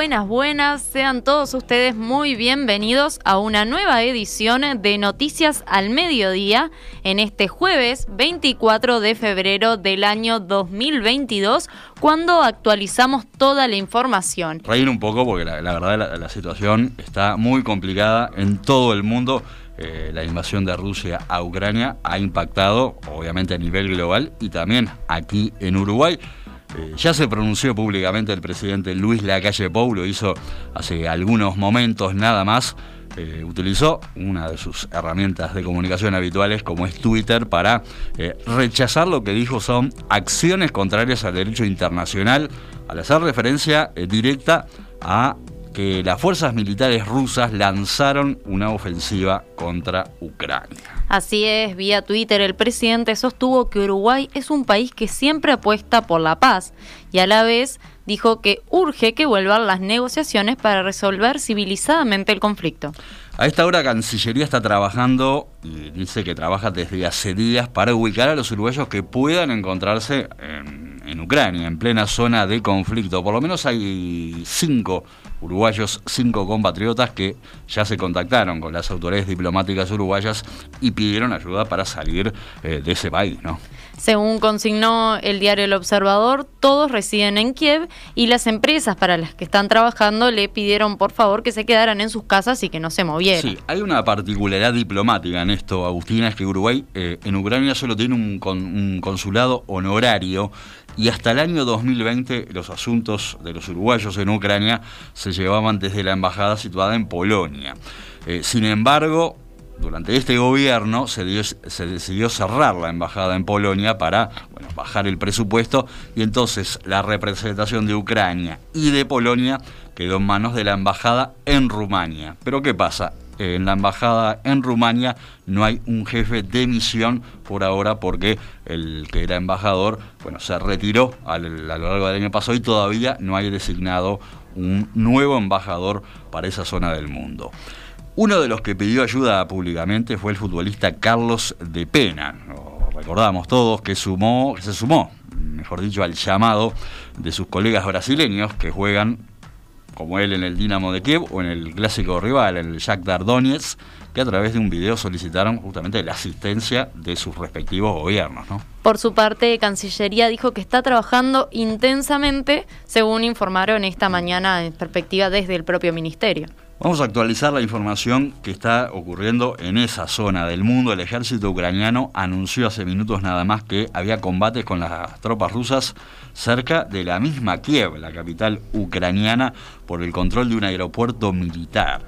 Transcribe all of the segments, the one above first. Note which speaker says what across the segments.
Speaker 1: Buenas, buenas, sean todos ustedes muy bienvenidos a una nueva edición de Noticias al Mediodía en este jueves 24 de febrero del año 2022, cuando actualizamos toda la información.
Speaker 2: Reír un poco porque la, verdad la, la situación está muy complicada en todo el mundo. Eh, la invasión de Rusia a Ucrania ha impactado, obviamente, a nivel global y también aquí en Uruguay. Eh, ya se pronunció públicamente el presidente Luis Lacalle Pou, lo hizo hace algunos momentos nada más. Eh, utilizó una de sus herramientas de comunicación habituales, como es Twitter, para eh, rechazar lo que dijo son acciones contrarias al derecho internacional, al hacer referencia directa a que las fuerzas militares rusas lanzaron una ofensiva contra Ucrania.
Speaker 1: Así es, vía Twitter el presidente sostuvo que Uruguay es un país que siempre apuesta por la paz y a la vez dijo que urge que vuelvan las negociaciones para resolver civilizadamente el conflicto.
Speaker 2: A esta hora Cancillería está trabajando, y dice que trabaja desde hace días, para ubicar a los uruguayos que puedan encontrarse en, en Ucrania, en plena zona de conflicto. Por lo menos hay cinco uruguayos, cinco compatriotas que ya se contactaron con las autoridades diplomáticas uruguayas y pidieron ayuda para salir eh, de ese país, ¿no?
Speaker 1: Según consignó el diario El Observador, todos residen en Kiev y las empresas para las que están trabajando le pidieron por favor que se quedaran en sus casas y que no se movieran.
Speaker 2: Sí, hay una particularidad diplomática en esto, Agustina, es que Uruguay eh, en Ucrania solo tiene un, con, un consulado honorario y hasta el año 2020 los asuntos de los uruguayos en Ucrania se llevaban desde la embajada situada en Polonia. Eh, sin embargo, durante este gobierno se, se, decidió cerrar la embajada en Polonia para bueno, bajar el presupuesto y entonces la representación de Ucrania y de Polonia quedó en manos de la embajada en Rumania. Pero ¿qué pasa? En la embajada en Rumania no hay un jefe de misión por ahora porque el que era embajador bueno, se retiró a lo largo del año pasado y todavía no hay designado un nuevo embajador para esa zona del mundo. Uno de los que pidió ayuda públicamente fue el futbolista Carlos de Pena. Recordamos todos que sumó, se sumó, mejor dicho, al llamado de sus colegas brasileños que juegan como él en el Dinamo de Kiev o en el clásico rival, el Shakhtar Donetsk, que a través de un video solicitaron justamente la asistencia de sus respectivos gobiernos. ¿no?
Speaker 1: Por su parte, Cancillería dijo que está trabajando intensamente, según informaron esta mañana en perspectiva desde el propio ministerio.
Speaker 2: Vamos a actualizar la información que está ocurriendo en esa zona del mundo. El ejército ucraniano anunció hace minutos nada más que había combates con las tropas rusas cerca de la misma Kiev, la capital ucraniana, por el control de un aeropuerto militar.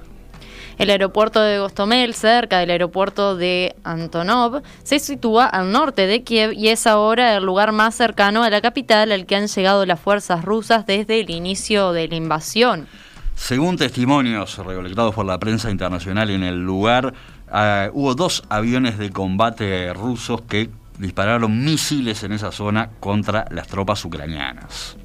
Speaker 1: El aeropuerto de Gostomel, cerca del aeropuerto de Antonov, se sitúa al norte de Kiev y es ahora el lugar más cercano a la capital al que han llegado las fuerzas rusas desde el inicio de la invasión.
Speaker 2: Según testimonios recolectados por la prensa internacional en el lugar, uh, hubo dos aviones de combate rusos que dispararon misiles en esa zona contra las tropas ucranianas.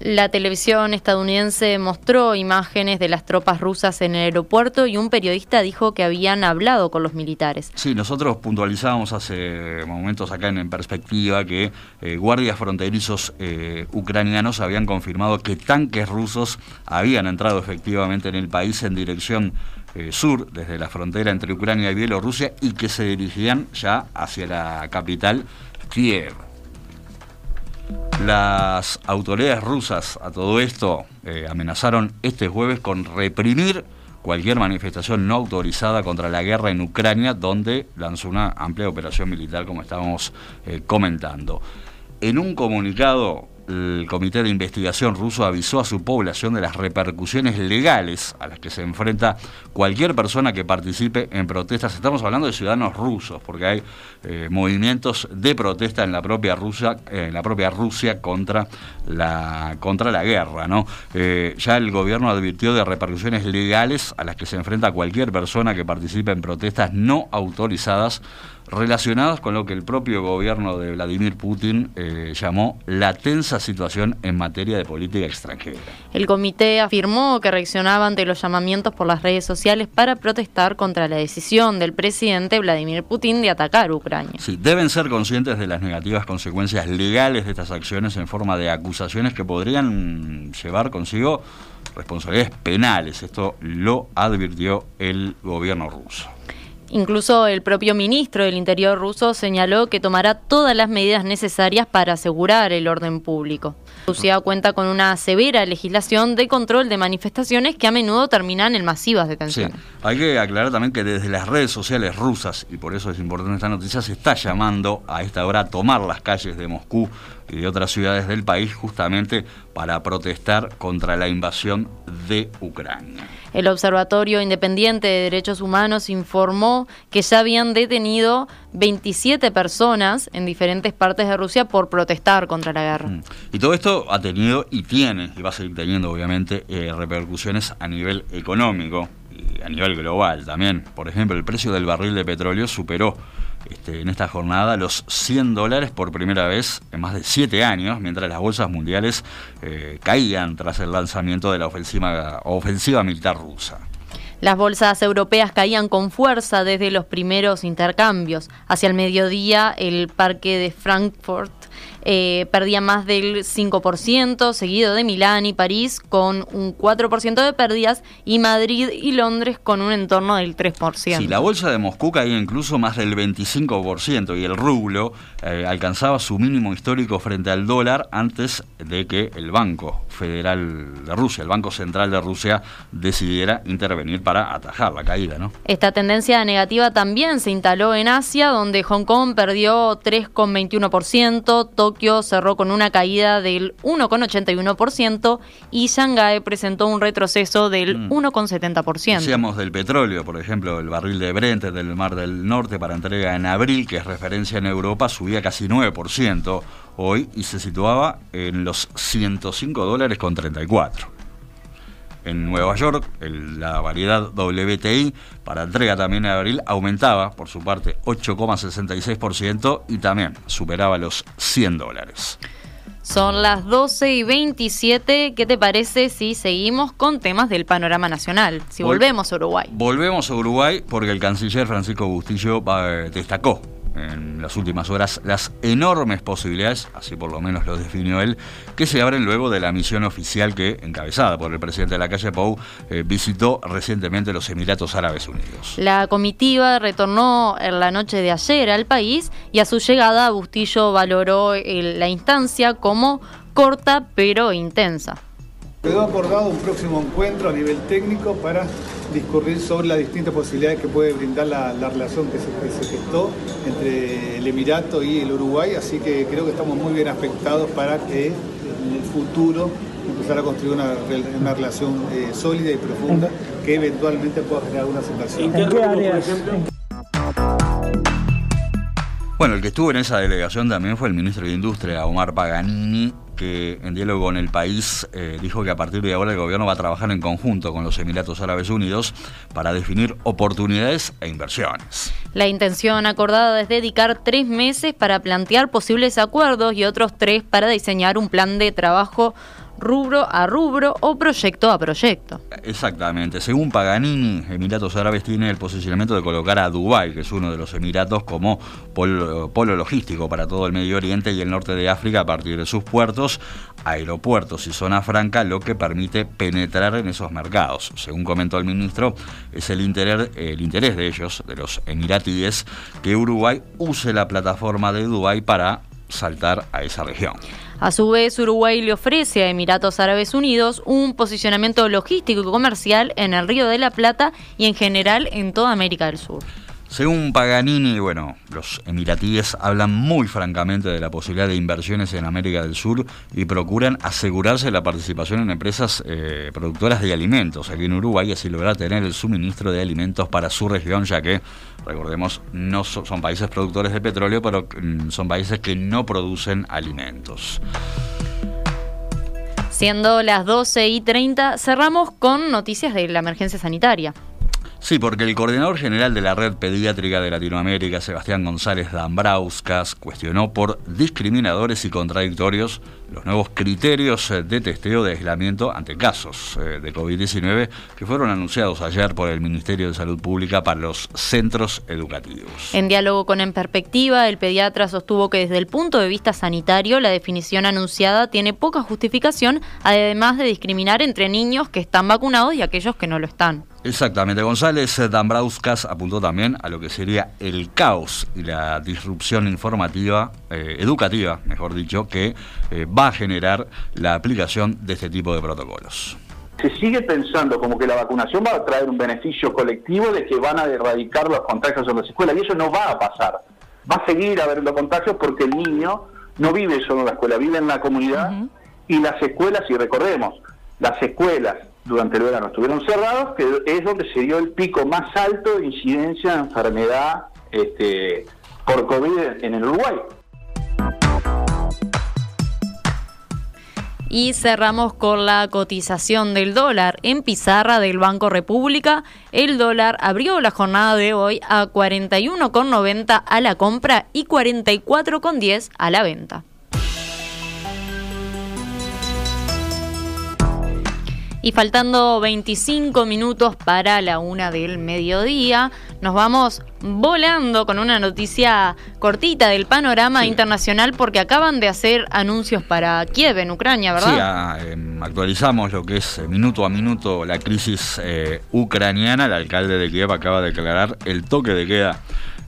Speaker 1: La televisión estadounidense mostró imágenes de las tropas rusas en el aeropuerto y un periodista dijo que habían hablado con los militares.
Speaker 2: Sí, nosotros puntualizábamos hace momentos acá en, perspectiva que eh, guardias fronterizos eh, ucranianos habían confirmado que tanques rusos habían entrado efectivamente en el país en dirección eh, sur, desde la frontera entre Ucrania y Bielorrusia, y que se dirigían ya hacia la capital Kiev. Las autoridades rusas a todo esto eh, amenazaron este jueves con reprimir cualquier manifestación no autorizada contra la guerra en Ucrania, donde lanzó una amplia operación militar, como estábamos eh, comentando. En un comunicado, el Comité de Investigación ruso avisó a su población de las repercusiones legales a las que se enfrenta cualquier persona que participe en protestas. Estamos hablando de ciudadanos rusos, porque hay eh, movimientos de protesta en la propia Rusia, en la propia Rusia contra la contra la guerra, ¿no? Eh, ya el gobierno advirtió de repercusiones legales a las que se enfrenta cualquier persona que participe en protestas no autorizadas relacionados con lo que el propio gobierno de Vladimir Putin eh, llamó la tensa situación en materia de política extranjera.
Speaker 1: El comité afirmó que reaccionaba ante los llamamientos por las redes sociales para protestar contra la decisión del presidente Vladimir Putin de atacar Ucrania.
Speaker 2: Sí, deben ser conscientes de las negativas consecuencias legales de estas acciones en forma de acusaciones que podrían llevar consigo responsabilidades penales. Esto lo advirtió el gobierno ruso.
Speaker 1: Incluso el propio ministro del Interior ruso señaló que tomará todas las medidas necesarias para asegurar el orden público. Rusia cuenta con una severa legislación de control de manifestaciones que a menudo terminan en masivas detenciones.
Speaker 2: Sí. Hay que aclarar también que desde las redes sociales rusas, y por eso es importante esta noticia, se está llamando a esta hora a tomar las calles de Moscú y de otras ciudades del país justamente para protestar contra la invasión de Ucrania.
Speaker 1: El Observatorio Independiente de Derechos Humanos informó que ya habían detenido 27 personas en diferentes partes de Rusia por protestar contra la guerra. Mm.
Speaker 2: Y todo esto ha tenido y tiene, y va a seguir teniendo obviamente, eh, repercusiones a nivel económico y a nivel global también. Por ejemplo, el precio del barril de petróleo superó este, en esta jornada los 100 dólares por primera vez en más de 7 años, mientras las bolsas mundiales eh, caían tras el lanzamiento de la ofensiva, ofensiva militar rusa.
Speaker 1: Las bolsas europeas caían con fuerza desde los primeros intercambios. Hacia el mediodía, el parque de Frankfurt eh, perdía más del 5%, seguido de Milán y París con un 4% de pérdidas y Madrid y Londres con un entorno del 3%.
Speaker 2: Sí, la bolsa de Moscú caía incluso más del 25% y el rublo eh, alcanzaba su mínimo histórico frente al dólar antes de que el Banco Federal de Rusia, el Banco Central de Rusia, decidiera intervenir para atajar la caída. ¿no?
Speaker 1: Esta tendencia negativa también se instaló en Asia, donde Hong Kong perdió 3,21%, Tokio cerró con una caída del 1,81% y Shanghái presentó un retroceso del 1,70%. Mm.
Speaker 2: Decíamos del petróleo, por ejemplo, el barril de Brent del Mar del Norte para entrega en abril, que es referencia en Europa, subía casi 9% hoy y se situaba en los 105 dólares con 34. En Nueva York, la variedad WTI para entrega también en abril aumentaba, por su parte, 8,66% y también superaba los 100 dólares.
Speaker 1: Son las 12 y 27. ¿Qué te parece si seguimos con temas del panorama nacional? Si volvemos a Uruguay.
Speaker 2: Volvemos a Uruguay porque el canciller Francisco Bustillo eh, destacó en las últimas horas las enormes posibilidades, así por lo menos lo definió él, que se abren luego de la misión oficial que, encabezada por el presidente de la calle Pou, eh, visitó recientemente los Emiratos Árabes Unidos.
Speaker 1: La comitiva retornó en la noche de ayer al país y a su llegada Bustillo valoró la instancia como corta pero intensa.
Speaker 3: Quedó acordado un próximo encuentro a nivel técnico para discurrir sobre las distintas posibilidades que puede brindar la, relación que se, gestó entre el Emirato y el Uruguay, así que creo que estamos muy bien afectados para que en el futuro empezar a construir una, relación eh, sólida y profunda que eventualmente pueda generar una situación. ¿En qué áreas?
Speaker 2: Bueno, el que estuvo en esa delegación también fue el ministro de Industria, Omar Paganini, que en diálogo con el país eh, dijo que a partir de ahora el gobierno va a trabajar en conjunto con los Emiratos Árabes Unidos para definir oportunidades e inversiones.
Speaker 1: La intención acordada es dedicar tres meses para plantear posibles acuerdos y otros tres para diseñar un plan de trabajo rubro a rubro o proyecto a proyecto.
Speaker 2: Exactamente. Según Paganini, Emiratos Árabes tiene el posicionamiento de colocar a Dubái, que es uno de los Emiratos, como polo, logístico para todo el Medio Oriente y el norte de África a partir de sus puertos, aeropuertos y zona franca, lo que permite penetrar en esos mercados. Según comentó el ministro, es el interés, el interés de ellos, de los emiratíes, que Uruguay use la plataforma de Dubái para saltar a esa región.
Speaker 1: A su vez, Uruguay le ofrece a Emiratos Árabes Unidos un posicionamiento logístico y comercial en el Río de la Plata y en general en toda América del Sur.
Speaker 2: Según Paganini, bueno, los emiratíes hablan muy francamente de la posibilidad de inversiones en América del Sur y procuran asegurarse la participación en empresas eh, productoras de alimentos aquí en Uruguay así lograr tener el suministro de alimentos para su región, ya que, recordemos, no son países productores de petróleo, pero mm, son países que no producen alimentos.
Speaker 1: Siendo las 12 y 30, cerramos con noticias de la emergencia sanitaria.
Speaker 2: Sí, porque el coordinador general de la Red Pediátrica de Latinoamérica, Sebastián González Dambrauskas, cuestionó por discriminadores y contradictorios los nuevos criterios eh, de testeo de aislamiento ante casos eh, de COVID-19 que fueron anunciados ayer por el Ministerio de Salud Pública para los centros educativos.
Speaker 1: En diálogo con En Perspectiva, el pediatra sostuvo que desde el punto de vista sanitario la definición anunciada tiene poca justificación, además de discriminar entre niños que están vacunados y aquellos que no lo están.
Speaker 2: Exactamente, González Dambrauskas apuntó también a lo que sería el caos y la disrupción informativa, eh, educativa, mejor dicho, que eh, va a generar la aplicación de este tipo de protocolos.
Speaker 4: Se sigue pensando como que la vacunación va a traer un beneficio colectivo de que van a erradicar los contagios en las escuelas y eso no va a pasar. Va a seguir habiendo contagios porque el niño no vive solo en la escuela, vive en la comunidad y las escuelas, y recordemos, las escuelas durante el verano estuvieron cerrados, que es donde se dio el pico más alto de incidencia de enfermedad este, por COVID en el Uruguay.
Speaker 1: Y cerramos con la cotización del dólar. En pizarra del Banco República, el dólar abrió la jornada de hoy a 41,90 a la compra y 44,10 a la venta. Y faltando 25 minutos para la una del mediodía, nos vamos volando con una noticia cortita del panorama internacional porque acaban de hacer anuncios para Kiev en Ucrania, ¿verdad?
Speaker 2: Sí, ah, em, actualizamos lo que es eh, minuto a minuto la crisis eh, ucraniana. El alcalde de Kiev acaba de declarar el toque de queda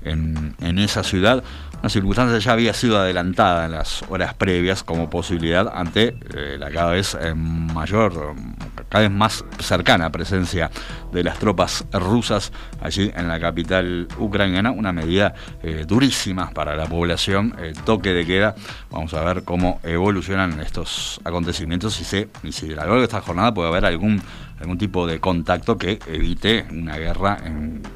Speaker 2: en, en esa ciudad una circunstancia ya había sido adelantada en las horas previas como posibilidad ante eh, la cada vez eh, mayor, cada vez más cercana presencia de las tropas rusas allí en la capital ucraniana, una medida eh, durísima para la población, toque de queda. Vamos a ver cómo evolucionan estos acontecimientos y, y si a lo largo de esta jornada puede haber algún algún tipo de contacto que evite una guerra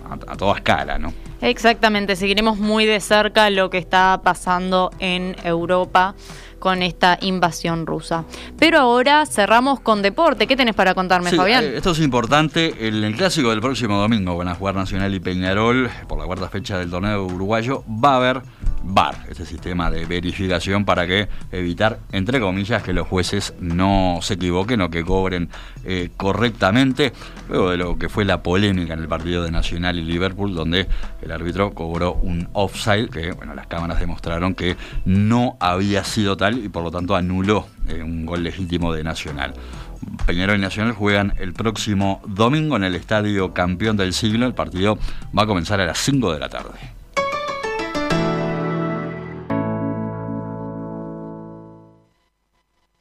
Speaker 2: a, a, toda escala, ¿no?
Speaker 1: Exactamente, seguiremos muy de cerca lo que está pasando en Europa con esta invasión rusa. Pero ahora cerramos con deporte. ¿Qué tenés para contarme, Fabián?
Speaker 2: Eh, esto es importante. El, el, clásico del próximo domingo, van a jugar Nacional y Peñarol por la cuarta fecha del torneo uruguayo. Va a haber VAR, este sistema de verificación para que evitar, entre comillas, que los jueces no se equivoquen o que cobren eh, correctamente. Luego de lo que fue la polémica en el partido de Nacional y Liverpool, donde el árbitro cobró un offside, que bueno, las cámaras demostraron que no había sido tal y por lo tanto anuló eh, un gol legítimo de Nacional. Peñarol y Nacional juegan el próximo domingo en el Estadio Campeón del Siglo. El partido va a comenzar a las 5 de la tarde.